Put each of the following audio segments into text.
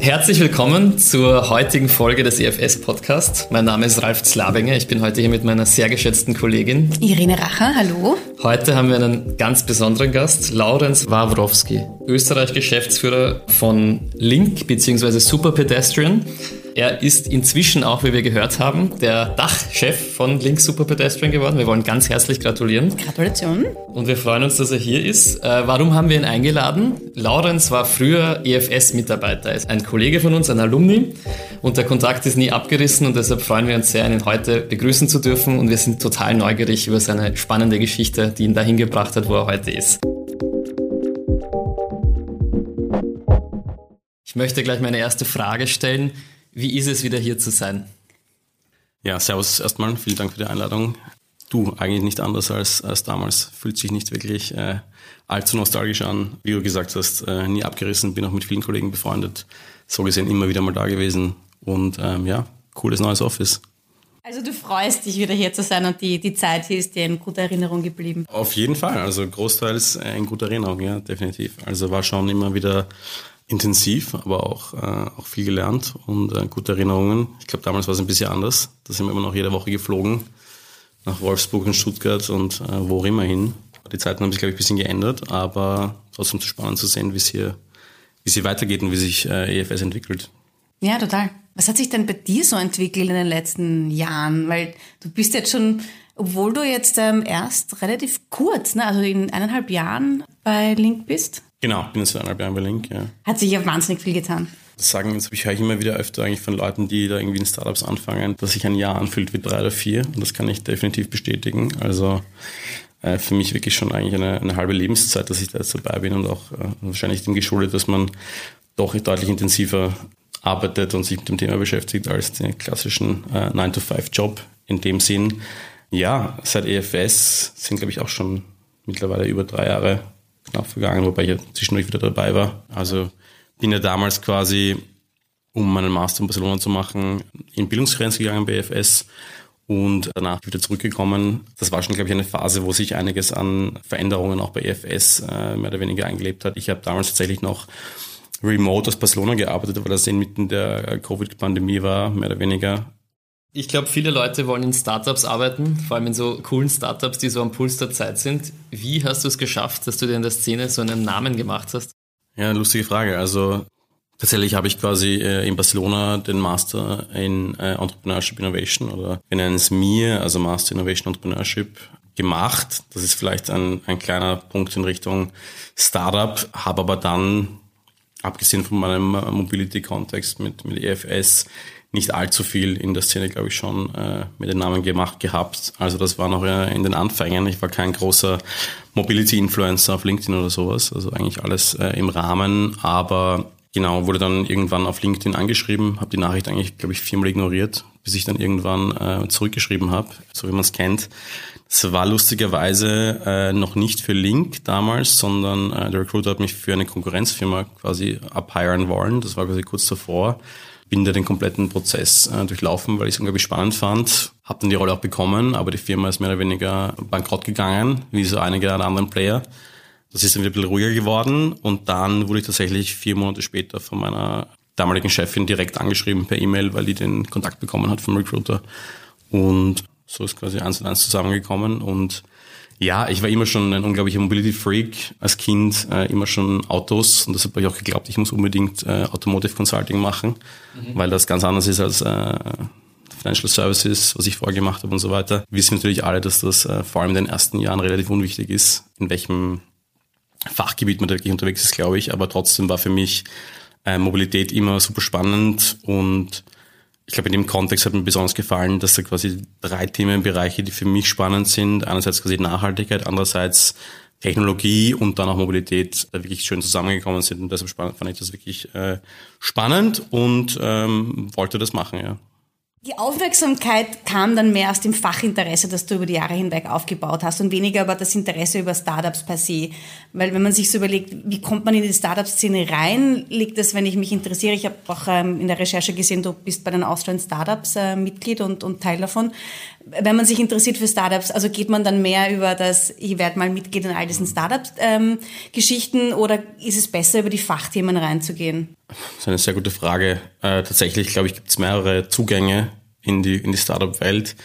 Herzlich willkommen zur heutigen Folge des EFS Podcast. Mein Name ist Ralf Zlabinger. Ich bin heute hier mit meiner sehr geschätzten Kollegin Irene Racher. Hallo. Heute haben wir einen ganz besonderen Gast, Laurenz Wawrowski, Österreich-Geschäftsführer von Link bzw. Super Pedestrian. Er ist inzwischen auch, wie wir gehört haben, der Dachchef von Link Super Pedestrian geworden. Wir wollen ganz herzlich gratulieren. Gratulation. Und wir freuen uns, dass er hier ist. Äh, warum haben wir ihn eingeladen? Laurenz war früher EFS-Mitarbeiter, Er ist ein Kollege von uns, ein Alumni. Und der Kontakt ist nie abgerissen und deshalb freuen wir uns sehr, ihn heute begrüßen zu dürfen. Und wir sind total neugierig über seine spannende Geschichte, die ihn dahin gebracht hat, wo er heute ist. Ich möchte gleich meine erste Frage stellen. Wie ist es wieder hier zu sein? Ja, servus erstmal. Vielen Dank für die Einladung. Du, eigentlich nicht anders als, als damals. Fühlt sich nicht wirklich äh, allzu nostalgisch an. Wie du gesagt hast, äh, nie abgerissen, bin auch mit vielen Kollegen befreundet. So gesehen immer wieder mal da gewesen. Und ähm, ja, cooles neues Office. Also du freust dich wieder hier zu sein und die, die Zeit hier ist dir in guter Erinnerung geblieben. Auf jeden Fall, also großteils äh, in guter Erinnerung, ja, definitiv. Also war schon immer wieder intensiv, aber auch, äh, auch viel gelernt und äh, gute Erinnerungen. Ich glaube, damals war es ein bisschen anders. Da sind wir immer noch jede Woche geflogen nach Wolfsburg und Stuttgart und äh, wo immer hin. Die Zeiten haben sich, glaube ich, ein bisschen geändert, aber trotzdem zu spannend zu sehen, wie es hier, wie es weitergeht und wie sich äh, EFS entwickelt. Ja, total. Was hat sich denn bei dir so entwickelt in den letzten Jahren? Weil du bist jetzt schon, obwohl du jetzt ähm, erst relativ kurz, ne, also in eineinhalb Jahren bei Link bist. Genau, bin jetzt eineinhalb Jahre bei Link, ja. Hat sich ja wahnsinnig viel getan. Das sagen, das höre ich immer wieder öfter eigentlich von Leuten, die da irgendwie in Startups anfangen, dass sich ein Jahr anfühlt wie drei oder vier. Und das kann ich definitiv bestätigen. Also äh, für mich wirklich schon eigentlich eine, eine halbe Lebenszeit, dass ich da jetzt dabei bin und auch äh, wahrscheinlich dem geschuldet, dass man doch deutlich intensiver arbeitet und sich mit dem Thema beschäftigt als den klassischen äh, 9-to-5-Job in dem Sinn. Ja, seit EFS sind, glaube ich, auch schon mittlerweile über drei Jahre knapp vergangen, wobei ich ja zwischendurch wieder dabei war. Also bin ja damals quasi, um meinen Master in Barcelona zu machen, in Bildungsgrenze gegangen bei EFS und danach wieder zurückgekommen. Das war schon, glaube ich, eine Phase, wo sich einiges an Veränderungen auch bei EFS äh, mehr oder weniger eingelebt hat. Ich habe damals tatsächlich noch remote aus Barcelona gearbeitet, weil das inmitten der Covid-Pandemie war, mehr oder weniger. Ich glaube, viele Leute wollen in Startups arbeiten, vor allem in so coolen Startups, die so am Puls der Zeit sind. Wie hast du es geschafft, dass du dir in der Szene so einen Namen gemacht hast? Ja, lustige Frage. Also tatsächlich habe ich quasi äh, in Barcelona den Master in äh, Entrepreneurship Innovation oder wir nennen es MIR, also Master Innovation Entrepreneurship gemacht. Das ist vielleicht ein, ein kleiner Punkt in Richtung Startup, habe aber dann, abgesehen von meinem Mobility-Kontext mit, mit EFS, nicht allzu viel in der Szene, glaube ich, schon äh, mit den Namen gemacht gehabt. Also das war noch äh, in den Anfängen. Ich war kein großer Mobility-Influencer auf LinkedIn oder sowas. Also eigentlich alles äh, im Rahmen. Aber genau, wurde dann irgendwann auf LinkedIn angeschrieben, habe die Nachricht eigentlich, glaube ich, viermal ignoriert, bis ich dann irgendwann äh, zurückgeschrieben habe, so wie man es kennt. War lustigerweise äh, noch nicht für Link damals, sondern äh, der Recruiter hat mich für eine Konkurrenzfirma quasi abhiren wollen. Das war quasi kurz davor bin da den kompletten Prozess äh, durchlaufen, weil ich es unglaublich spannend fand. Habe dann die Rolle auch bekommen, aber die Firma ist mehr oder weniger bankrott gegangen, wie so einige der anderen Player. Das ist dann wieder ein bisschen ruhiger geworden und dann wurde ich tatsächlich vier Monate später von meiner damaligen Chefin direkt angeschrieben per E-Mail, weil die den Kontakt bekommen hat vom Recruiter. Und so ist quasi eins und eins zusammengekommen und ja, ich war immer schon ein unglaublicher Mobility-Freak als Kind, äh, immer schon Autos und deshalb habe ich auch geglaubt, ich muss unbedingt äh, Automotive Consulting machen, mhm. weil das ganz anders ist als äh, Financial Services, was ich vorher gemacht habe und so weiter. Wir wissen natürlich alle, dass das äh, vor allem in den ersten Jahren relativ unwichtig ist, in welchem Fachgebiet man da wirklich unterwegs ist, glaube ich, aber trotzdem war für mich äh, Mobilität immer super spannend und ich glaube, in dem Kontext hat mir besonders gefallen, dass da quasi drei Themenbereiche, die für mich spannend sind. Einerseits quasi Nachhaltigkeit, andererseits Technologie und dann auch Mobilität da wirklich schön zusammengekommen sind. Und deshalb fand ich das wirklich äh, spannend und ähm, wollte das machen, ja. Die Aufmerksamkeit kam dann mehr aus dem Fachinteresse, das du über die Jahre hinweg aufgebaut hast und weniger über das Interesse über Startups per se. Weil wenn man sich so überlegt, wie kommt man in die Startup-Szene rein, liegt das, wenn ich mich interessiere. Ich habe auch ähm, in der Recherche gesehen, du bist bei den Austrian Startups äh, Mitglied und, und Teil davon. Wenn man sich interessiert für Startups, also geht man dann mehr über das, ich werde mal Mitglied in all diesen Startup-Geschichten ähm, oder ist es besser, über die Fachthemen reinzugehen? Das ist eine sehr gute Frage. Äh, tatsächlich, glaube ich, gibt es mehrere Zugänge in die, in die Startup-Welt.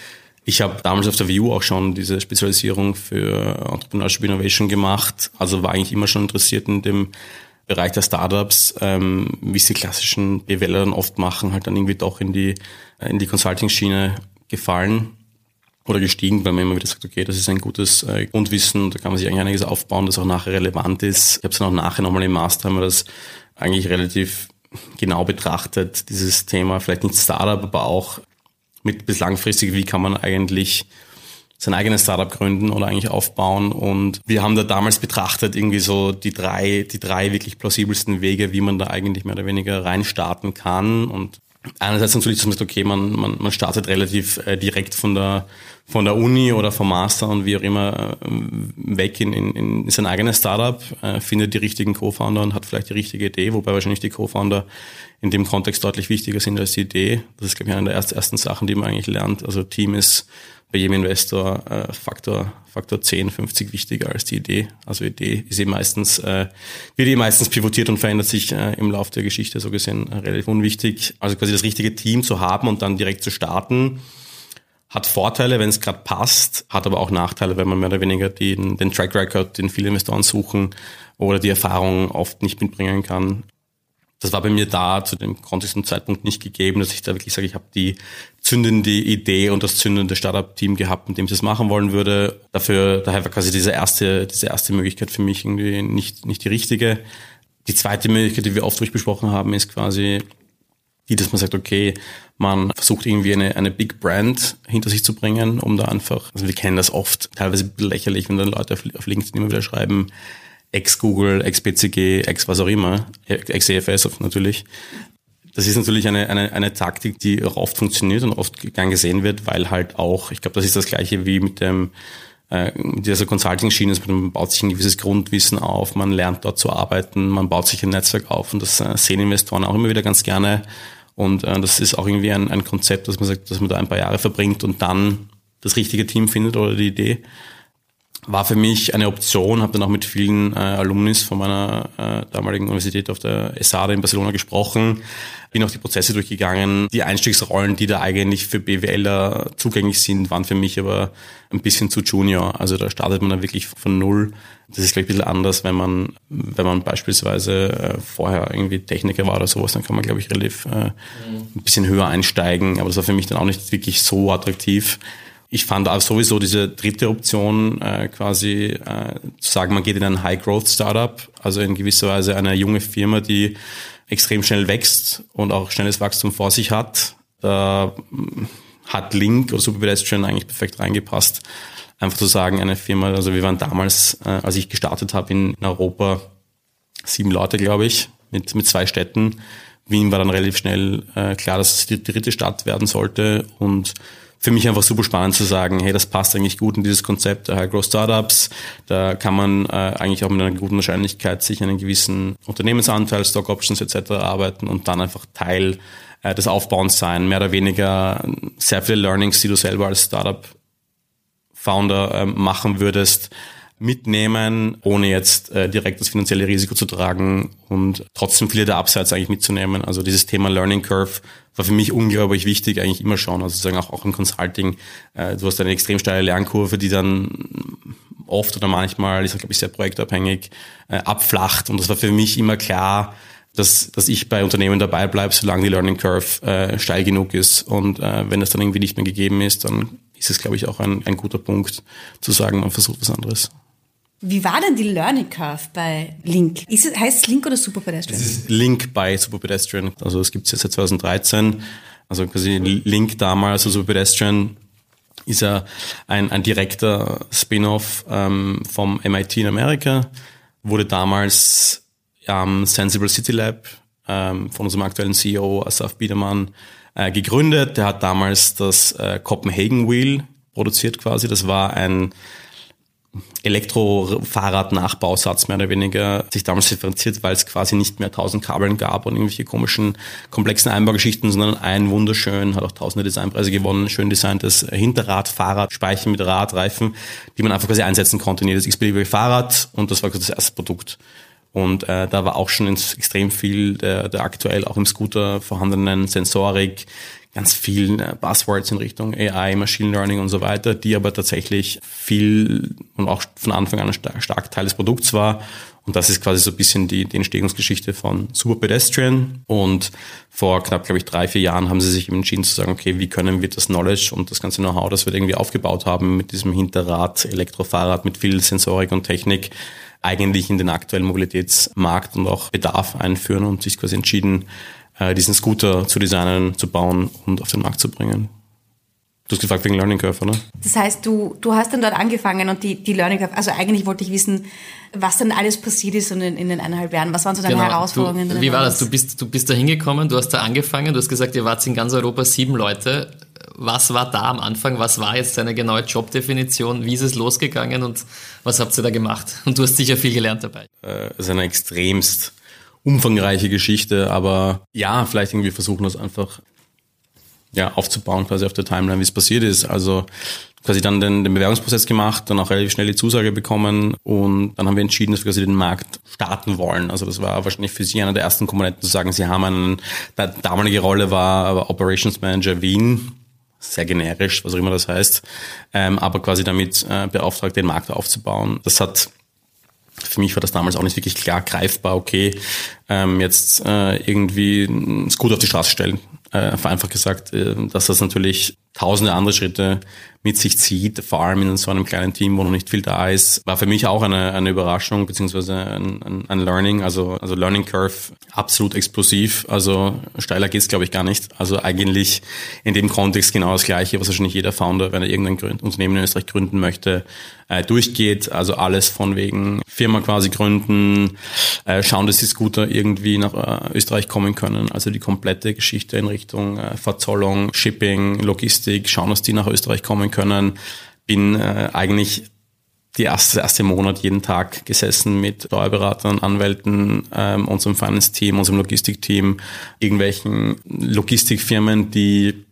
Ich habe damals auf der VU auch schon diese Spezialisierung für Entrepreneurship Innovation gemacht. Also war eigentlich immer schon interessiert in dem Bereich der Startups, ähm, wie sie klassischen BWLer dann oft machen, halt dann irgendwie doch in die, in die Consulting-Schiene gefallen oder gestiegen, weil man immer wieder sagt, okay, das ist ein gutes äh, Grundwissen, da kann man sich eigentlich einiges aufbauen, das auch nachher relevant ist. Ich habe es dann auch nachher nochmal im Master, haben wir das eigentlich relativ genau betrachtet, dieses Thema, vielleicht nicht Startup, aber auch mit bis langfristig, wie kann man eigentlich sein eigenes Startup gründen oder eigentlich aufbauen. Und wir haben da damals betrachtet irgendwie so die drei, die drei wirklich plausibelsten Wege, wie man da eigentlich mehr oder weniger reinstarten kann. Und einerseits natürlich, dass man sagt, okay, man, man, man startet relativ äh, direkt von der, von der Uni oder vom Master und wie auch immer äh, weg in, in, in sein eigenes Startup, äh, findet die richtigen Co-Founder und hat vielleicht die richtige Idee, wobei wahrscheinlich die Co-Founder in dem Kontext deutlich wichtiger sind als die Idee. Das ist, glaube ich, eine der ersten Sachen, die man eigentlich lernt. Also Team ist bei jedem Investor äh, Faktor, Faktor 10, 50 wichtiger als die Idee. Also Idee ist eben meistens, äh, wird eben meistens pivotiert und verändert sich äh, im Laufe der Geschichte, so gesehen, äh, relativ unwichtig. Also quasi das richtige Team zu haben und dann direkt zu starten, hat Vorteile, wenn es gerade passt, hat aber auch Nachteile, wenn man mehr oder weniger den, den Track Record, den viele Investoren suchen oder die Erfahrung oft nicht mitbringen kann das war bei mir da zu dem Kontext und Zeitpunkt nicht gegeben, dass ich da wirklich sage, ich habe die zündende Idee und das zündende Startup-Team gehabt, mit dem ich das machen wollen würde. Dafür, daher war quasi diese erste, diese erste Möglichkeit für mich irgendwie nicht, nicht die richtige. Die zweite Möglichkeit, die wir oft durchbesprochen haben, ist quasi die, dass man sagt, okay, man versucht irgendwie eine, eine Big Brand hinter sich zu bringen, um da einfach, also wir kennen das oft, teilweise lächerlich, wenn dann Leute auf, auf LinkedIn immer wieder schreiben, ex-Google, ex-BCG, ex was auch immer, ex-EFS natürlich. Das ist natürlich eine, eine, eine Taktik, die auch oft funktioniert und oft gern gesehen wird, weil halt auch, ich glaube, das ist das gleiche wie mit dem äh, dieser Consulting-Schiene, man baut sich ein gewisses Grundwissen auf, man lernt dort zu arbeiten, man baut sich ein Netzwerk auf und das äh, sehen Investoren auch immer wieder ganz gerne. Und äh, das ist auch irgendwie ein, ein Konzept, dass man sagt, dass man da ein paar Jahre verbringt und dann das richtige Team findet oder die Idee war für mich eine Option, habe dann auch mit vielen äh, Alumnis von meiner äh, damaligen Universität auf der ESADA in Barcelona gesprochen, bin auch die Prozesse durchgegangen. Die Einstiegsrollen, die da eigentlich für BWLer zugänglich sind, waren für mich aber ein bisschen zu junior. Also da startet man dann wirklich von null. Das ist gleich ein bisschen anders, wenn man, wenn man beispielsweise äh, vorher irgendwie Techniker war oder sowas, dann kann man, glaube ich, relativ äh, ein bisschen höher einsteigen. Aber das war für mich dann auch nicht wirklich so attraktiv ich fand auch sowieso diese dritte Option, äh, quasi äh, zu sagen, man geht in ein High-Growth-Startup, also in gewisser Weise eine junge Firma, die extrem schnell wächst und auch schnelles Wachstum vor sich hat. Da mm, hat Link oder Superpedestrian eigentlich perfekt reingepasst. Einfach zu sagen, eine Firma, also wir waren damals, äh, als ich gestartet habe in, in Europa, sieben Leute, glaube ich, mit, mit zwei Städten. Wien war dann relativ schnell äh, klar, dass es die dritte Stadt werden sollte und für mich einfach super spannend zu sagen, hey, das passt eigentlich gut in dieses Konzept der High Growth Startups. Da kann man äh, eigentlich auch mit einer guten Wahrscheinlichkeit sich einen gewissen Unternehmensanteil, Stock Options etc. arbeiten und dann einfach Teil äh, des Aufbauens sein. Mehr oder weniger sehr viele Learnings, die du selber als Startup Founder äh, machen würdest, mitnehmen, ohne jetzt äh, direkt das finanzielle Risiko zu tragen und trotzdem viele der Upsides eigentlich mitzunehmen. Also dieses Thema Learning Curve war für mich unglaublich wichtig, eigentlich immer schon. Also sozusagen auch, auch im Consulting. Äh, du hast eine extrem steile Lernkurve, die dann oft oder manchmal, ist glaube ich sehr projektabhängig, äh, abflacht. Und das war für mich immer klar, dass, dass ich bei Unternehmen dabei bleibe, solange die Learning Curve äh, steil genug ist. Und äh, wenn das dann irgendwie nicht mehr gegeben ist, dann ist es, glaube ich, auch ein, ein guter Punkt zu sagen, man versucht was anderes. Wie war denn die Learning Curve bei Link? Es, heißt es Link oder Super Pedestrian? Es ist Link bei Super Pedestrian. Also es gibt es jetzt seit 2013. Also quasi Link damals, also Super Pedestrian ist ja ein, ein direkter Spin-off ähm, vom MIT in Amerika. Wurde damals am Sensible City Lab ähm, von unserem aktuellen CEO Asaf Biedermann äh, gegründet. Der hat damals das äh, Copenhagen Wheel produziert quasi. Das war ein Elektrofahrrad-Nachbausatz mehr oder weniger sich damals differenziert, weil es quasi nicht mehr tausend Kabeln gab und irgendwelche komischen, komplexen Einbaugeschichten, sondern ein wunderschön, hat auch tausende Designpreise gewonnen, schön designtes Hinterrad, Fahrrad, Speichen mit Radreifen, die man einfach quasi einsetzen konnte in jedes x-beliebige Fahrrad und das war das erste Produkt. Und äh, da war auch schon extrem viel der, der aktuell auch im Scooter vorhandenen Sensorik, ganz vielen äh, Buzzwords in Richtung AI, Machine Learning und so weiter, die aber tatsächlich viel und auch von Anfang an ein stark Teil des Produkts war. Und das ist quasi so ein bisschen die, die Entstehungsgeschichte von Super Pedestrian. Und vor knapp, glaube ich, drei, vier Jahren haben sie sich entschieden zu sagen, okay, wie können wir das Knowledge und das ganze Know-how, das wir irgendwie aufgebaut haben mit diesem Hinterrad, Elektrofahrrad, mit viel Sensorik und Technik, eigentlich in den aktuellen Mobilitätsmarkt und auch Bedarf einführen und sich quasi entschieden, diesen Scooter zu designen, zu bauen und auf den Markt zu bringen. Du hast gefragt wegen Learning Curve, oder? Das heißt, du, du hast dann dort angefangen und die, die Learning Curve, also eigentlich wollte ich wissen, was dann alles passiert ist in, in den eineinhalb Jahren. Was waren so deine genau, Herausforderungen? Du, wie war das? Du bist, du bist da hingekommen, du hast da angefangen, du hast gesagt, ihr wart in ganz Europa sieben Leute. Was war da am Anfang? Was war jetzt deine genaue Jobdefinition? Wie ist es losgegangen und was habt ihr da gemacht? Und du hast sicher viel gelernt dabei. Äh, es ist eine extremst umfangreiche Geschichte, aber ja, vielleicht irgendwie versuchen das einfach ja, aufzubauen, quasi auf der Timeline, wie es passiert ist. Also quasi dann den, den Bewerbungsprozess gemacht, dann auch relativ schnell die Zusage bekommen und dann haben wir entschieden, dass wir quasi den Markt starten wollen. Also das war wahrscheinlich für Sie einer der ersten Komponenten zu sagen, Sie haben einen, die damalige Rolle war Operations Manager Wien, sehr generisch, was auch immer das heißt, ähm, aber quasi damit äh, beauftragt, den Markt aufzubauen. Das hat für mich war das damals auch nicht wirklich klar greifbar, okay, ähm, jetzt äh, irgendwie ein Scooter auf die Straße stellen. Äh, vereinfacht gesagt, äh, dass das natürlich tausende andere Schritte mit sich zieht, vor allem in so einem kleinen Team, wo noch nicht viel da ist, war für mich auch eine, eine Überraschung beziehungsweise ein, ein, Learning, also, also Learning Curve absolut explosiv, also steiler geht's glaube ich gar nicht. Also eigentlich in dem Kontext genau das Gleiche, was wahrscheinlich jeder Founder, wenn er irgendein Unternehmen in Österreich gründen möchte, äh, durchgeht. Also alles von wegen Firma quasi gründen, äh, schauen, dass die Scooter irgendwie nach äh, Österreich kommen können. Also die komplette Geschichte in Richtung äh, Verzollung, Shipping, Logistik, schauen, dass die nach Österreich kommen können. Bin äh, eigentlich die erste, erste Monat jeden Tag gesessen mit Steuerberatern, Anwälten, ähm, unserem Finance-Team, unserem Logistikteam, irgendwelchen Logistikfirmen, die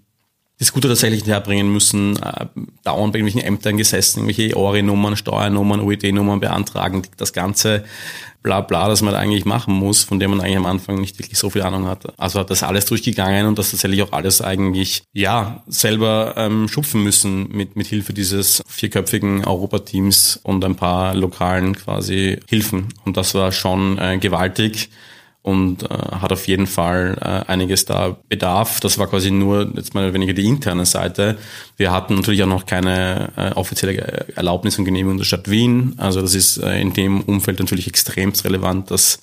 die Scooter tatsächlich herbringen müssen, äh, dauernd bei irgendwelchen Ämtern gesessen, irgendwelche ORI-Nummern, Steuernummern, UED-Nummern beantragen, das Ganze bla bla, das man da eigentlich machen muss, von dem man eigentlich am Anfang nicht wirklich so viel Ahnung hatte. Also hat das alles durchgegangen und das tatsächlich auch alles eigentlich, ja, selber ähm, schupfen müssen mit, mit Hilfe dieses vierköpfigen Europateams und ein paar lokalen quasi Hilfen. Und das war schon äh, gewaltig und äh, hat auf jeden Fall äh, einiges da Bedarf. Das war quasi nur jetzt mal weniger die interne Seite. Wir hatten natürlich auch noch keine äh, offizielle Erlaubnis und Genehmigung der Stadt Wien. Also das ist äh, in dem Umfeld natürlich extremst relevant, dass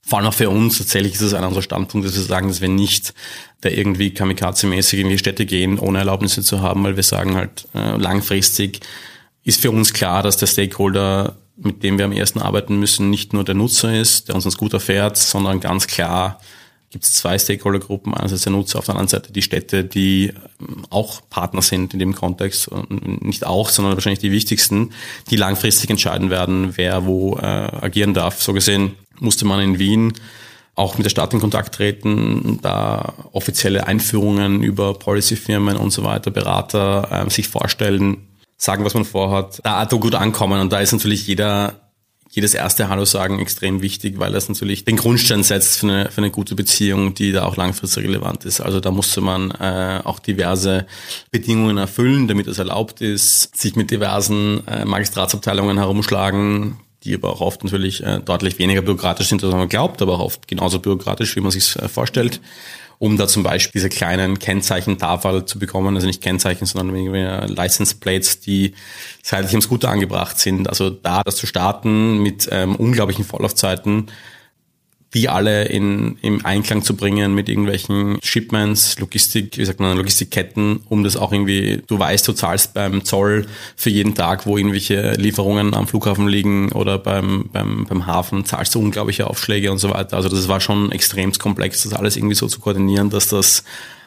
vor allem auch für uns tatsächlich ist es einer unserer Standpunkte, dass wir sagen, dass wir nicht da irgendwie kamikaze-mäßig in die Städte gehen, ohne Erlaubnisse zu haben, weil wir sagen halt, äh, langfristig ist für uns klar, dass der Stakeholder mit dem wir am ersten arbeiten müssen, nicht nur der Nutzer ist, der uns ins Scooter fährt, sondern ganz klar gibt es zwei Stakeholdergruppen. Einerseits der Nutzer, auf der anderen Seite die Städte, die ähm, auch Partner sind in dem Kontext. Nicht auch, sondern wahrscheinlich die wichtigsten, die langfristig entscheiden werden, wer wo äh, agieren darf. So gesehen musste man in Wien auch mit der Stadt in Kontakt treten, da offizielle Einführungen über Policyfirmen und so weiter, Berater äh, sich vorstellen, sagen, was man vorhat, da gut ankommen. Und da ist natürlich jeder, jedes erste Hallo sagen extrem wichtig, weil das natürlich den Grundstein setzt für eine, für eine gute Beziehung, die da auch langfristig relevant ist. Also da musste man äh, auch diverse Bedingungen erfüllen, damit es erlaubt ist, sich mit diversen äh, Magistratsabteilungen herumschlagen, die aber auch oft natürlich äh, deutlich weniger bürokratisch sind, als man glaubt, aber auch oft genauso bürokratisch, wie man sich äh, vorstellt um da zum Beispiel diese kleinen Kennzeichen-Tafel zu bekommen, also nicht Kennzeichen, sondern License Plates, die seitlich am Scooter angebracht sind. Also da das zu starten mit ähm, unglaublichen Vorlaufzeiten, die alle in, im Einklang zu bringen mit irgendwelchen Shipments, Logistik, wie sagt man, Logistikketten, um das auch irgendwie, du weißt, du zahlst beim Zoll für jeden Tag, wo irgendwelche Lieferungen am Flughafen liegen oder beim, beim, beim Hafen, zahlst du unglaubliche Aufschläge und so weiter. Also das war schon extrem komplex, das alles irgendwie so zu koordinieren, dass das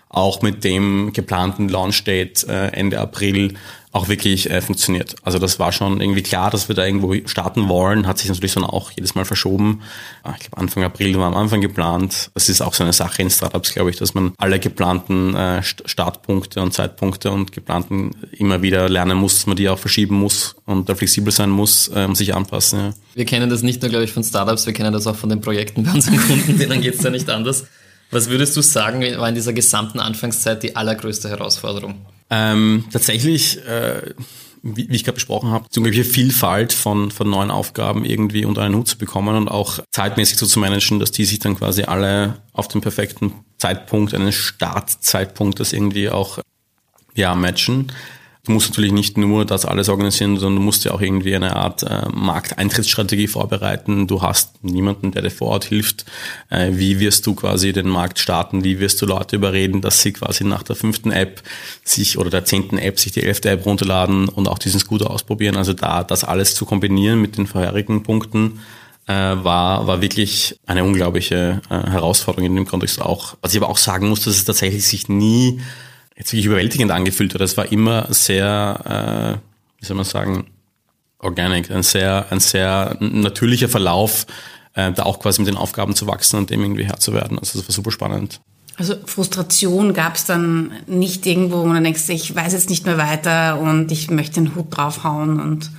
auch mit dem geplanten Launch Date äh, Ende April auch wirklich äh, funktioniert. Also das war schon irgendwie klar, dass wir da irgendwo starten wollen, hat sich natürlich dann auch jedes Mal verschoben. Ah, ich glaube Anfang April war am Anfang geplant. Das ist auch so eine Sache in Startups, glaube ich, dass man alle geplanten äh, Startpunkte und Zeitpunkte und geplanten immer wieder lernen muss, dass man die auch verschieben muss und da flexibel sein muss äh, und sich anpassen. Ja. Wir kennen das nicht nur, glaube ich, von Startups, wir kennen das auch von den Projekten bei unseren Kunden, denen geht es ja nicht anders. Was würdest du sagen, war in dieser gesamten Anfangszeit die allergrößte Herausforderung? Ähm, tatsächlich, äh, wie, wie ich gerade besprochen habe, die unglaubliche Vielfalt von, von neuen Aufgaben irgendwie unter einen Hut zu bekommen und auch zeitmäßig so zu managen, dass die sich dann quasi alle auf den perfekten Zeitpunkt, einen Startzeitpunkt, das irgendwie auch ja, matchen. Du musst natürlich nicht nur das alles organisieren, sondern du musst ja auch irgendwie eine Art äh, Markteintrittsstrategie vorbereiten. Du hast niemanden, der dir vor Ort hilft. Äh, wie wirst du quasi den Markt starten? Wie wirst du Leute überreden, dass sie quasi nach der fünften App sich oder der zehnten App sich die elfte App runterladen und auch diesen Scooter ausprobieren? Also da das alles zu kombinieren mit den vorherigen Punkten äh, war, war wirklich eine unglaubliche äh, Herausforderung in dem Kontext auch. Was ich aber auch sagen muss, dass es tatsächlich sich nie jetzt wirklich überwältigend angefühlt hat. Es war immer sehr, äh, wie soll man sagen, organic, ein sehr, ein sehr natürlicher Verlauf, äh, da auch quasi mit den Aufgaben zu wachsen und dem irgendwie Herr zu werden. Also das war super spannend. Also Frustration gab es dann nicht irgendwo, wo man denkst, ich weiß jetzt nicht mehr weiter und ich möchte den Hut draufhauen und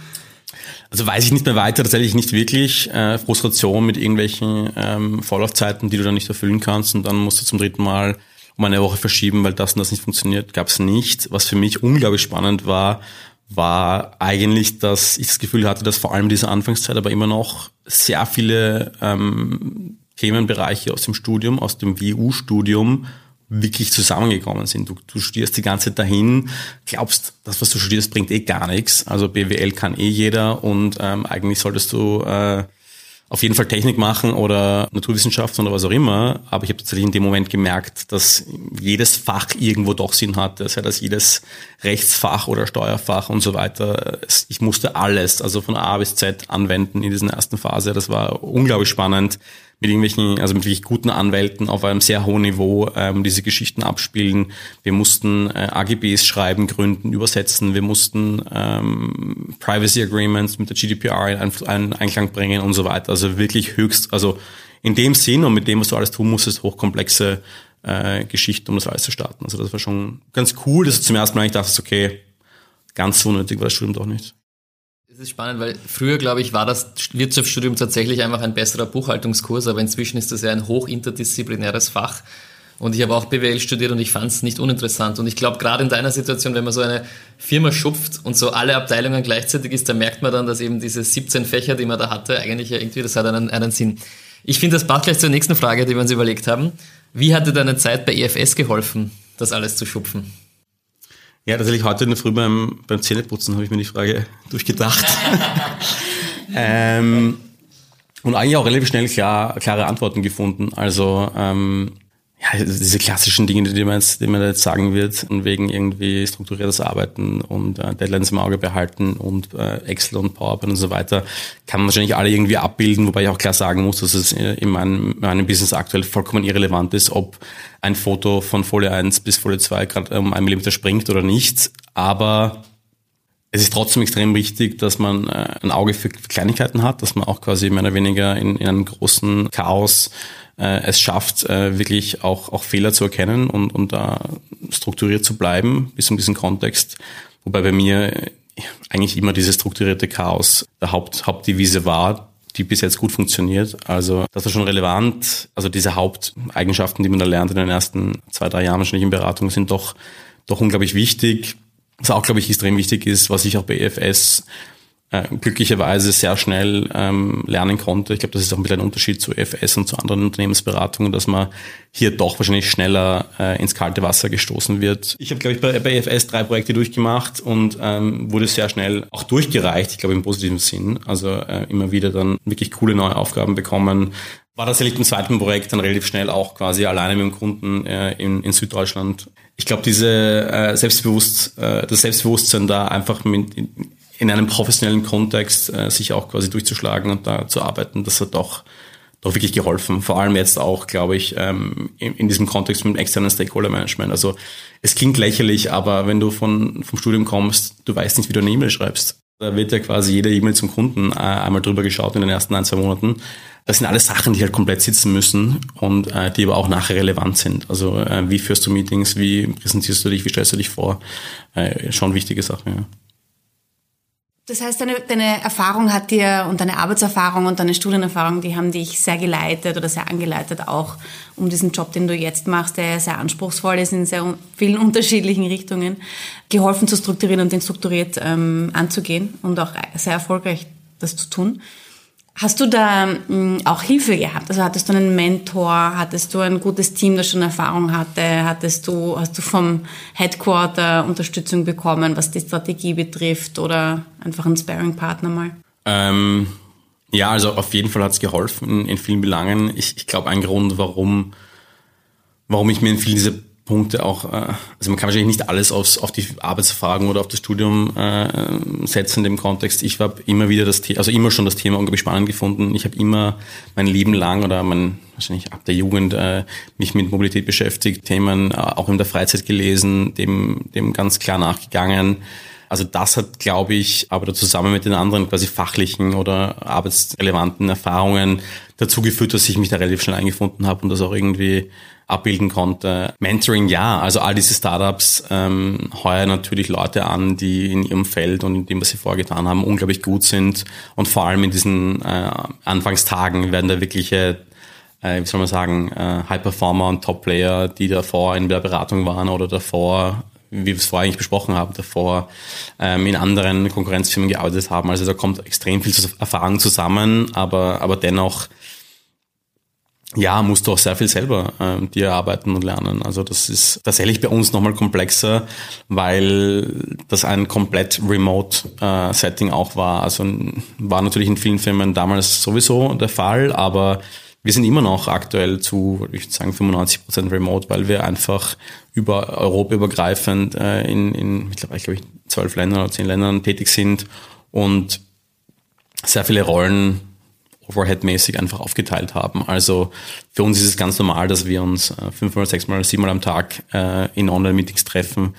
also weiß ich nicht mehr weiter, tatsächlich nicht wirklich. Äh, Frustration mit irgendwelchen ähm, Vorlaufzeiten, die du dann nicht erfüllen kannst und dann musst du zum dritten Mal um eine Woche verschieben, weil das und das nicht funktioniert, gab es nicht. Was für mich unglaublich spannend war, war eigentlich, dass ich das Gefühl hatte, dass vor allem diese Anfangszeit aber immer noch sehr viele ähm, Themenbereiche aus dem Studium, aus dem WU-Studium wirklich zusammengekommen sind. Du, du studierst die ganze Zeit dahin, glaubst, das, was du studierst, bringt eh gar nichts. Also BWL kann eh jeder und ähm, eigentlich solltest du äh, auf jeden Fall Technik machen oder Naturwissenschaften oder was auch immer. Aber ich habe tatsächlich in dem Moment gemerkt, dass jedes Fach irgendwo doch Sinn hatte. Sei das jedes Rechtsfach oder Steuerfach und so weiter. Ich musste alles, also von A bis Z anwenden in dieser ersten Phase. Das war unglaublich spannend mit irgendwelchen, also mit wirklich guten Anwälten auf einem sehr hohen Niveau ähm, diese Geschichten abspielen. Wir mussten äh, AGBs schreiben, gründen, übersetzen. Wir mussten ähm, Privacy Agreements mit der GDPR in einen Einklang bringen und so weiter. Also wirklich höchst, also in dem Sinn und mit dem, was du alles tun musstest, hochkomplexe äh, Geschichten, um das alles zu starten. Also das war schon ganz cool, dass du zum ersten Mal eigentlich dachtest, okay, ganz so nötig war das Studium doch nicht. Das ist spannend, weil früher, glaube ich, war das Wirtschaftsstudium tatsächlich einfach ein besserer Buchhaltungskurs, aber inzwischen ist das ja ein hochinterdisziplinäres Fach. Und ich habe auch BWL studiert und ich fand es nicht uninteressant. Und ich glaube, gerade in deiner Situation, wenn man so eine Firma schupft und so alle Abteilungen gleichzeitig ist, da merkt man dann, dass eben diese 17 Fächer, die man da hatte, eigentlich ja irgendwie, das hat einen, einen Sinn. Ich finde, das passt gleich zur nächsten Frage, die wir uns überlegt haben. Wie hat dir deine Zeit bei EFS geholfen, das alles zu schupfen? Ja, tatsächlich heute in der Früh beim, beim Zähneputzen habe ich mir die Frage durchgedacht. ähm, und eigentlich auch relativ schnell klar, klare Antworten gefunden. Also ähm, ja, diese klassischen Dinge, die man jetzt, die man jetzt sagen wird, wegen irgendwie strukturiertes Arbeiten und äh, Deadlines im Auge behalten und äh, Excel und PowerPoint und so weiter, kann man wahrscheinlich alle irgendwie abbilden, wobei ich auch klar sagen muss, dass es äh, in meinem, meinem Business aktuell vollkommen irrelevant ist, ob ein Foto von Folie 1 bis Folie 2 gerade um ein Millimeter springt oder nicht. Aber es ist trotzdem extrem wichtig, dass man äh, ein Auge für Kleinigkeiten hat, dass man auch quasi mehr oder weniger in, in einem großen Chaos äh, es schafft, äh, wirklich auch, auch Fehler zu erkennen und, und da strukturiert zu bleiben, bis in diesem Kontext. Wobei bei mir eigentlich immer dieses strukturierte Chaos der Haupt, Hauptdevise war, die bis jetzt gut funktioniert. Also das war schon relevant. Also diese Haupteigenschaften, die man da lernt in den ersten zwei, drei Jahren wahrscheinlich in Beratung, sind doch, doch unglaublich wichtig. Was auch, glaube ich, extrem wichtig ist, was ich auch bei EFS äh, glücklicherweise sehr schnell ähm, lernen konnte. Ich glaube, das ist auch ein bisschen ein Unterschied zu EFS und zu anderen Unternehmensberatungen, dass man hier doch wahrscheinlich schneller äh, ins kalte Wasser gestoßen wird. Ich habe, glaube ich, bei, bei EFS drei Projekte durchgemacht und ähm, wurde sehr schnell auch durchgereicht, ich glaube im positiven Sinn. Also äh, immer wieder dann wirklich coole neue Aufgaben bekommen, war tatsächlich im zweiten Projekt dann relativ schnell auch quasi alleine mit dem Kunden äh, in, in Süddeutschland. Ich glaube, diese äh, Selbstbewusst, äh, das Selbstbewusstsein da einfach mit, in einem professionellen Kontext äh, sich auch quasi durchzuschlagen und da zu arbeiten, das hat doch doch wirklich geholfen. Vor allem jetzt auch, glaube ich, ähm, in, in diesem Kontext mit externen Stakeholder-Management. Also es klingt lächerlich, aber wenn du von, vom Studium kommst, du weißt nicht, wie du eine E-Mail schreibst. Da wird ja quasi jede E-Mail zum Kunden äh, einmal drüber geschaut in den ersten ein, zwei Monaten. Das sind alles Sachen, die halt komplett sitzen müssen und äh, die aber auch nachher relevant sind. Also äh, wie führst du Meetings, wie präsentierst du dich, wie stellst du dich vor? Äh, schon wichtige Sachen, ja. Das heißt, deine, deine Erfahrung hat dir und deine Arbeitserfahrung und deine Studienerfahrung, die haben dich sehr geleitet oder sehr angeleitet, auch um diesen Job, den du jetzt machst, der sehr anspruchsvoll ist in sehr vielen unterschiedlichen Richtungen, geholfen zu strukturieren und den strukturiert ähm, anzugehen und auch sehr erfolgreich das zu tun. Hast du da mh, hm, auch Hilfe gehabt? Also hattest du einen Mentor? Hattest du ein gutes Team, das schon Erfahrung hatte? Hattest du, hast du vom Headquarter Unterstützung bekommen, was die Strategie betrifft oder einfach einen Sparing-Partner mal? Ähm, ja, also auf jeden Fall hat es geholfen in, in, vielen Belangen. Ich, ich glaube, ein Grund, warum, warum ich mir in vielen dieser Punkte auch, äh, also man kann wahrscheinlich nicht alles aufs, auf die Arbeitserfahrung oder auf das Studium äh, setzen in dem Kontext. Ich habe immer wieder das Thema, also immer schon das Thema unglaublich spannend gefunden. Ich habe immer mein Leben lang oder mein, wahrscheinlich ab der Jugend äh, mich mit Mobilität beschäftigt, Themen äh, auch in der Freizeit gelesen, dem, dem ganz klar nachgegangen. Also das hat, glaube ich, aber zusammen mit den anderen quasi fachlichen oder arbeitsrelevanten Erfahrungen dazu geführt, dass ich mich da relativ schnell eingefunden habe und das auch irgendwie abbilden konnte. Mentoring ja, also all diese Startups ähm, heuern natürlich Leute an, die in ihrem Feld und in dem, was sie vorgetan haben, unglaublich gut sind und vor allem in diesen äh, Anfangstagen werden da wirkliche äh, wie soll man sagen, äh, High Performer und Top Player, die davor in der Beratung waren oder davor wie wir es vorher eigentlich besprochen haben, davor ähm, in anderen Konkurrenzfirmen gearbeitet haben. Also da kommt extrem viel Erfahrung zusammen, aber, aber dennoch ja, musst du auch sehr viel selber ähm, dir erarbeiten und lernen. Also das ist tatsächlich bei uns nochmal komplexer, weil das ein komplett Remote-Setting äh, auch war. Also war natürlich in vielen Firmen damals sowieso der Fall, aber wir sind immer noch aktuell zu, ich würde sagen, 95 Prozent remote, weil wir einfach über Europa übergreifend äh, in, in mittlerweile, glaube ich, zwölf Ländern oder zehn Ländern tätig sind und sehr viele Rollen Overhead-mäßig einfach aufgeteilt haben. Also für uns ist es ganz normal, dass wir uns äh, fünfmal, sechsmal, siebenmal am Tag äh, in Online-Meetings treffen.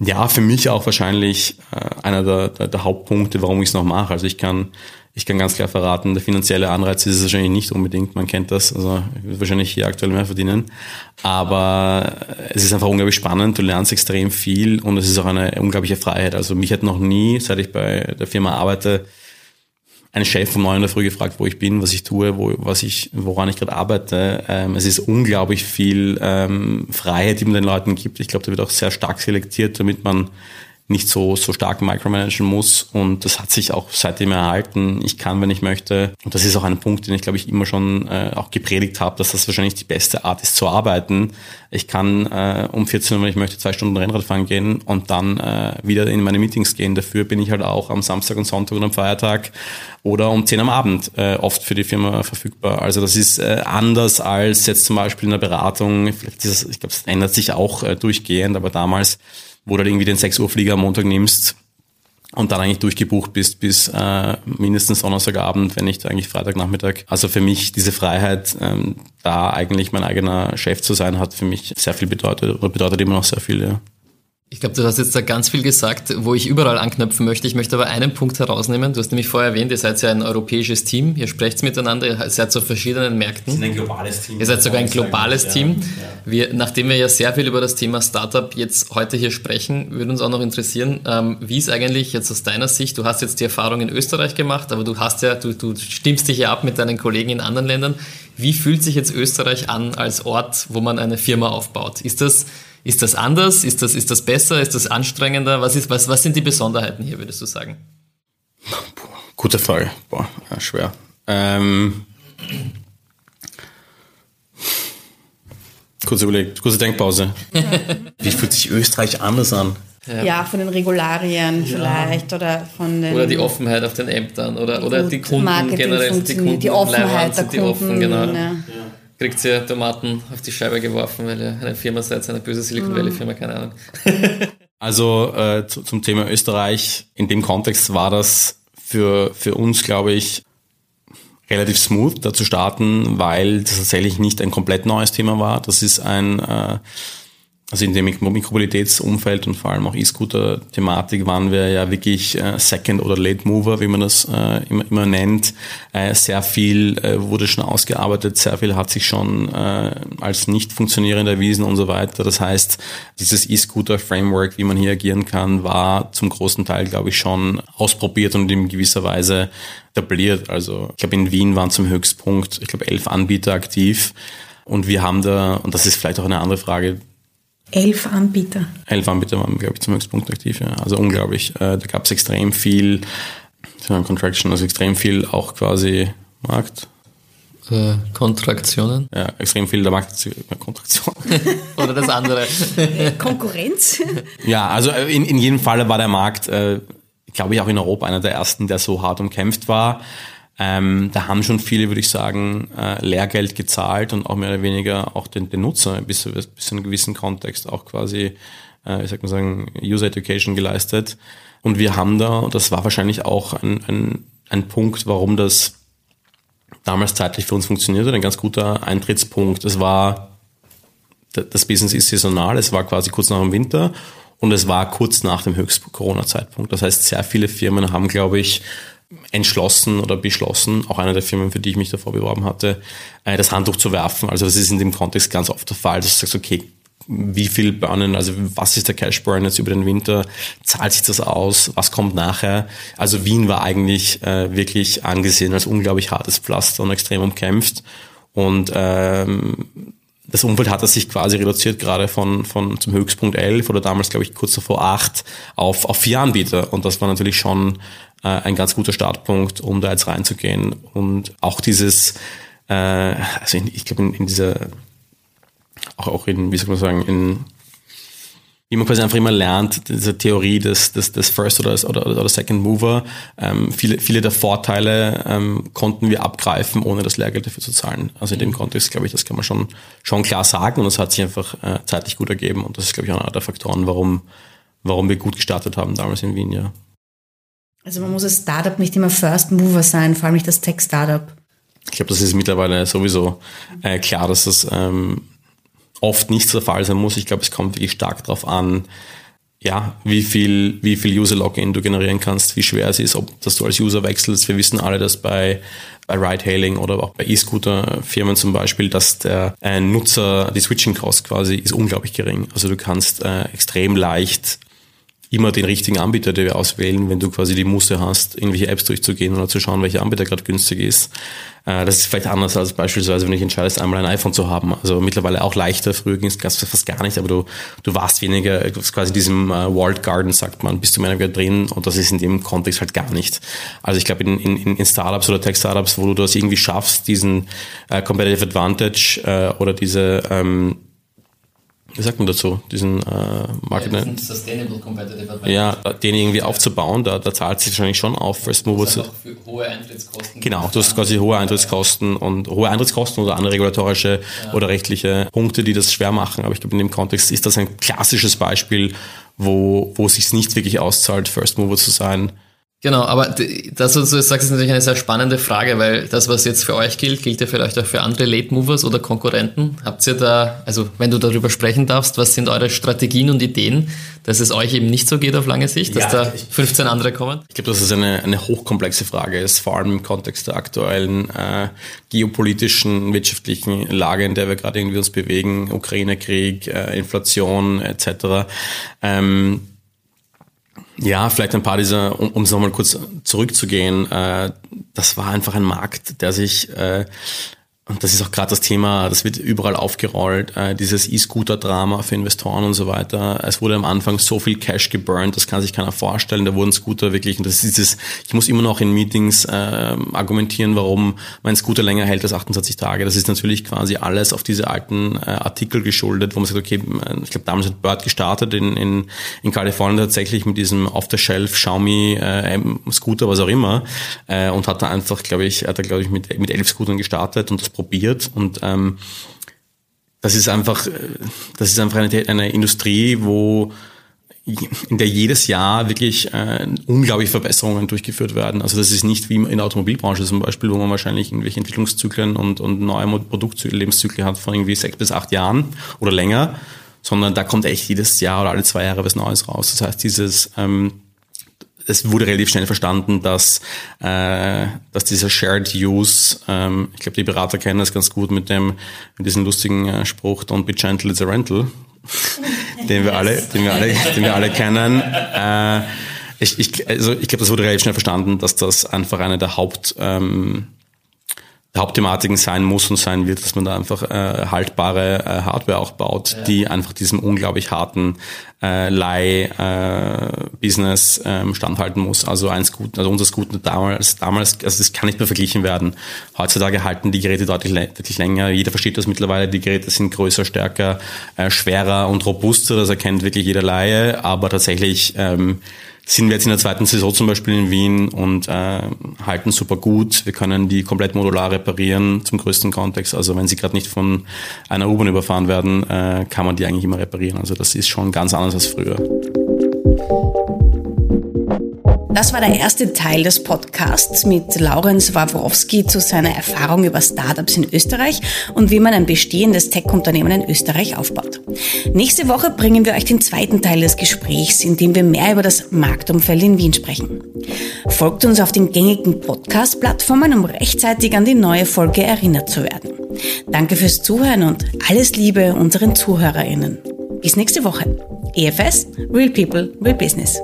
Ja, für mich auch wahrscheinlich äh, einer der, der, der Hauptpunkte, warum ich es noch mache. Also ich kann, ich kann ganz klar verraten, der finanzielle Anreiz ist es wahrscheinlich nicht unbedingt, man kennt das, also ich würde wahrscheinlich hier aktuell mehr verdienen. Aber es ist einfach unglaublich spannend, du lernst extrem viel und es ist auch eine unglaubliche Freiheit. Also mich hat noch nie, seit ich bei der Firma arbeite, ein Chef um neun in der Früh gefragt, wo ich bin, was ich tue, wo, was ich, woran ich gerade arbeite. Ähm, es ist unglaublich viel ähm, Freiheit, die man den Leuten gibt. Ich glaube, da wird auch sehr stark selektiert, damit man nicht so, so stark micromanagen muss. Und das hat sich auch seitdem erhalten. Ich kann, wenn ich möchte. Und das ist auch ein Punkt, den ich, glaube ich, immer schon äh, auch gepredigt habe, dass das wahrscheinlich die beste Art ist zu arbeiten. Ich kann äh, um 14 Uhr, wenn ich möchte, zwei Stunden Rennrad fahren gehen und dann äh, wieder in meine Meetings gehen. Dafür bin ich halt auch am Samstag und Sonntag und am Feiertag oder um 10 am Abend äh, oft für die Firma verfügbar. Also das ist äh, anders als jetzt zum Beispiel in der Beratung. Vielleicht das, ich glaube, es ändert sich auch äh, durchgehend, aber damals wo du halt irgendwie den 6 Uhr Flieger am Montag nimmst und dann eigentlich durchgebucht bist bis äh, mindestens Donnerstagabend, wenn nicht eigentlich Freitagnachmittag. Also für mich diese Freiheit, ähm, da eigentlich mein eigener Chef zu sein, hat für mich sehr viel bedeutet oder bedeutet immer noch sehr viel, ja. Ich glaube, du hast jetzt da ganz viel gesagt, wo ich überall anknüpfen möchte. Ich möchte aber einen Punkt herausnehmen. Du hast nämlich vorher erwähnt, ihr seid ja ein europäisches Team, ihr sprecht miteinander, ihr seid auf verschiedenen Märkten. Wir sind ein globales Team. Ihr seid sogar ein globales sagen, Team. Ja. Wir, nachdem wir ja sehr viel über das Thema Startup jetzt heute hier sprechen, würde uns auch noch interessieren, ähm, wie ist eigentlich jetzt aus deiner Sicht, du hast jetzt die Erfahrung in Österreich gemacht, aber du hast ja, du, du stimmst dich ja ab mit deinen Kollegen in anderen Ländern. Wie fühlt sich jetzt Österreich an als Ort, wo man eine Firma aufbaut? Ist das ist das anders? Ist das, ist das besser? Ist das anstrengender? Was, ist, was, was sind die Besonderheiten hier, würdest du sagen? Gute Frage. Boah, ja, schwer. Ähm, kurze, Überleg kurze Denkpause. Wie fühlt sich Österreich anders an? Ja. ja, von den Regularien ja. vielleicht oder von den... Oder die Offenheit auf den Ämtern oder, oder die Kunden Marketing generell. Die, Kunden die Offenheit der Kunden. Offen, genau. Ja kriegt ihr Tomaten auf die Scheibe geworfen, weil ihr eine Firma seid, eine böse Silicon Valley Firma, keine Ahnung. also äh, zu, zum Thema Österreich, in dem Kontext war das für, für uns, glaube ich, relativ smooth da zu starten, weil das tatsächlich nicht ein komplett neues Thema war. Das ist ein äh, also in dem Mikromobilitätsumfeld und vor allem auch E-Scooter-Thematik waren wir ja wirklich äh, Second- oder Late-Mover, wie man das äh, immer, immer nennt. Äh, sehr viel wurde schon ausgearbeitet, sehr viel hat sich schon als nicht funktionierend erwiesen und so weiter. Das heißt, dieses E-Scooter-Framework, wie man hier agieren kann, war zum großen Teil, glaube ich, schon ausprobiert und in gewisser Weise etabliert. Also ich glaube, in Wien waren zum Höchstpunkt, ich glaube, elf Anbieter aktiv. Und wir haben da, und das ist vielleicht auch eine andere Frage, Elf Anbieter. Elf Anbieter waren, glaube ich, zum Höchstpunkt aktiv, ja. Also unglaublich. Äh, da gab es extrem viel Contraction, also extrem viel auch quasi Markt. Äh, Kontraktionen? Ja, extrem viel der Markt Kontraktion. Oder das andere. Konkurrenz? ja, also äh, in, in jedem Fall war der Markt, äh, glaube ich, auch in Europa einer der ersten, der so hart umkämpft war. Ähm, da haben schon viele, würde ich sagen, äh, Lehrgeld gezahlt und auch mehr oder weniger auch den, den Nutzer bis, bis zu einem gewissen Kontext auch quasi, äh, ich sag mal sagen, User Education geleistet. Und wir haben da, und das war wahrscheinlich auch ein, ein, ein Punkt, warum das damals zeitlich für uns funktionierte, ein ganz guter Eintrittspunkt. Es war, das Business ist saisonal, es war quasi kurz nach dem Winter und es war kurz nach dem Höchst-Corona-Zeitpunkt. Das heißt, sehr viele Firmen haben, glaube ich, entschlossen oder beschlossen, auch eine der Firmen, für die ich mich davor beworben hatte, äh, das Handtuch zu werfen. Also das ist in dem Kontext ganz oft der Fall, dass du sagst, okay, wie viel burnen, also was ist der Cash Burn jetzt über den Winter, zahlt sich das aus, was kommt nachher? Also Wien war eigentlich äh, wirklich angesehen als unglaublich hartes Pflaster und extrem umkämpft und ähm, das Umfeld hat sich quasi reduziert, gerade von, von zum Höchstpunkt 11 oder damals, glaube ich, kurz davor 8 auf, auf vier Anbieter. Und das war natürlich schon äh, ein ganz guter Startpunkt, um da jetzt reinzugehen. Und auch dieses, äh, also in, ich glaube, in, in dieser, auch, auch in, wie soll man sagen, in wie man quasi einfach immer lernt, diese Theorie des, des, des First oder, oder, oder Second Mover. Ähm, viele, viele der Vorteile ähm, konnten wir abgreifen, ohne das Lehrgeld dafür zu zahlen. Also in dem Kontext, glaube ich, das kann man schon, schon klar sagen und das hat sich einfach äh, zeitlich gut ergeben und das ist, glaube ich, auch einer der Faktoren, warum, warum wir gut gestartet haben damals in Wien, ja. Also man muss als Startup nicht immer First Mover sein, vor allem nicht das Tech-Startup. Ich glaube, das ist mittlerweile sowieso äh, klar, dass das ähm, oft nicht der Fall sein muss. Ich glaube, es kommt wirklich stark darauf an, ja, wie viel, wie viel User-Login du generieren kannst, wie schwer es ist, ob dass du als User wechselst. Wir wissen alle, dass bei, bei Ride-Hailing oder auch bei E-Scooter-Firmen zum Beispiel, dass der äh, Nutzer, die Switching-Cost quasi ist unglaublich gering. Also du kannst äh, extrem leicht immer den richtigen Anbieter dir auswählen, wenn du quasi die Muße hast, irgendwelche Apps durchzugehen oder zu schauen, welcher Anbieter gerade günstig ist. Äh, das ist vielleicht anders als beispielsweise, wenn ich entscheidest, einmal ein iPhone zu haben. Also mittlerweile auch leichter. Früher ging es fast gar nicht, aber du, du warst weniger, quasi in diesem äh, Walled Garden, sagt man, bist du mehr wieder drin und das ist in dem Kontext halt gar nicht. Also ich glaube, in, in, in Startups oder Tech-Startups, wo du das irgendwie schaffst, diesen äh, Competitive Advantage äh, oder diese ähm, wie sagt man dazu, diesen äh, Market ja, Sustainable Competitive Advantage. Ja, den irgendwie aufzubauen, da, da zahlt sich wahrscheinlich schon auf, First Mover zu. hohe Eintrittskosten. Genau, du hast quasi hohe Eintrittskosten und hohe Eintrittskosten oder andere regulatorische ja. oder rechtliche Punkte, die das schwer machen. Aber ich glaube, in dem Kontext ist das ein klassisches Beispiel, wo, wo es sich nicht wirklich auszahlt, First Mover zu sein Genau, aber das, was du sagst, ist natürlich eine sehr spannende Frage, weil das, was jetzt für euch gilt, gilt ja vielleicht auch für andere Late Movers oder Konkurrenten. Habt ihr da, also wenn du darüber sprechen darfst, was sind eure Strategien und Ideen, dass es euch eben nicht so geht auf lange Sicht, dass ja, da 15 andere kommen? Ich glaube, dass es eine, eine hochkomplexe Frage ist, vor allem im Kontext der aktuellen äh, geopolitischen, wirtschaftlichen Lage, in der wir gerade irgendwie uns bewegen, Ukraine-Krieg, äh, Inflation etc. Ähm, ja, vielleicht ein paar dieser, um, um es nochmal kurz zurückzugehen, äh, das war einfach ein Markt, der sich äh, und das ist auch gerade das Thema, das wird überall aufgerollt, äh, dieses E-Scooter-Drama für Investoren und so weiter. Es wurde am Anfang so viel Cash geburnt, das kann sich keiner vorstellen. Da wurden Scooter wirklich, und das ist dieses, ich muss immer noch in Meetings äh, argumentieren, warum mein Scooter länger hält als 28 Tage. Das ist natürlich quasi alles auf diese alten äh, Artikel geschuldet, wo man sagt, okay, äh, ich glaube, damals hat Bird gestartet in, in, in Kalifornien tatsächlich mit diesem Off-the-Shelf Xiaomi äh, Scooter, was auch immer, äh, und hat da einfach, glaube ich, hat er, glaube ich, mit, mit elf Scootern gestartet und das probiert und ähm, das ist einfach, das ist einfach eine, eine Industrie, wo in der jedes Jahr wirklich äh, unglaubliche Verbesserungen durchgeführt werden. Also das ist nicht wie in der Automobilbranche zum Beispiel, wo man wahrscheinlich irgendwelche Entwicklungszyklen und, und neue Produktlebenszyklus hat von irgendwie sechs bis acht Jahren oder länger, sondern da kommt echt jedes Jahr oder alle zwei Jahre was Neues raus. Das heißt, dieses ähm, es wurde relativ schnell verstanden, dass, äh, dass dieser Shared Use, ähm, ich glaube, die Berater kennen das ganz gut mit dem, mit diesem lustigen äh, Spruch, don't be gentle, it's a rental, den wir alle, den wir alle, den wir alle kennen. Äh, ich, ich, also ich glaube, das wurde relativ schnell verstanden, dass das einfach eine der Haupt, ähm, Hauptthematiken sein muss und sein wird, dass man da einfach äh, haltbare äh, Hardware auch baut, ja. die einfach diesem unglaublich harten äh, Leih-Business äh, ähm, standhalten muss. Also eins gut, also unser Scooter damals, damals, also das kann nicht mehr verglichen werden. Heutzutage halten die Geräte deutlich, deutlich länger. Jeder versteht das mittlerweile. Die Geräte sind größer, stärker, äh, schwerer und robuster. Das erkennt wirklich jeder Laie. Aber tatsächlich ähm, sind wir jetzt in der zweiten Saison zum Beispiel in Wien und äh, halten super gut. Wir können die komplett modular reparieren zum größten Kontext. Also wenn sie gerade nicht von einer U-Bahn überfahren werden, äh, kann man die eigentlich immer reparieren. Also das ist schon ganz anders als früher. Das war der erste Teil des Podcasts mit Laurenz Wawrowski zu seiner Erfahrung über Startups in Österreich und wie man ein bestehendes Tech-Unternehmen in Österreich aufbaut. Nächste Woche bringen wir euch den zweiten Teil des Gesprächs, in dem wir mehr über das Marktumfeld in Wien sprechen. Folgt uns auf den gängigen Podcast-Plattformen, um rechtzeitig an die neue Folge erinnert zu werden. Danke fürs Zuhören und alles Liebe unseren ZuhörerInnen. Bis nächste Woche. EFS, Real People, Real Business.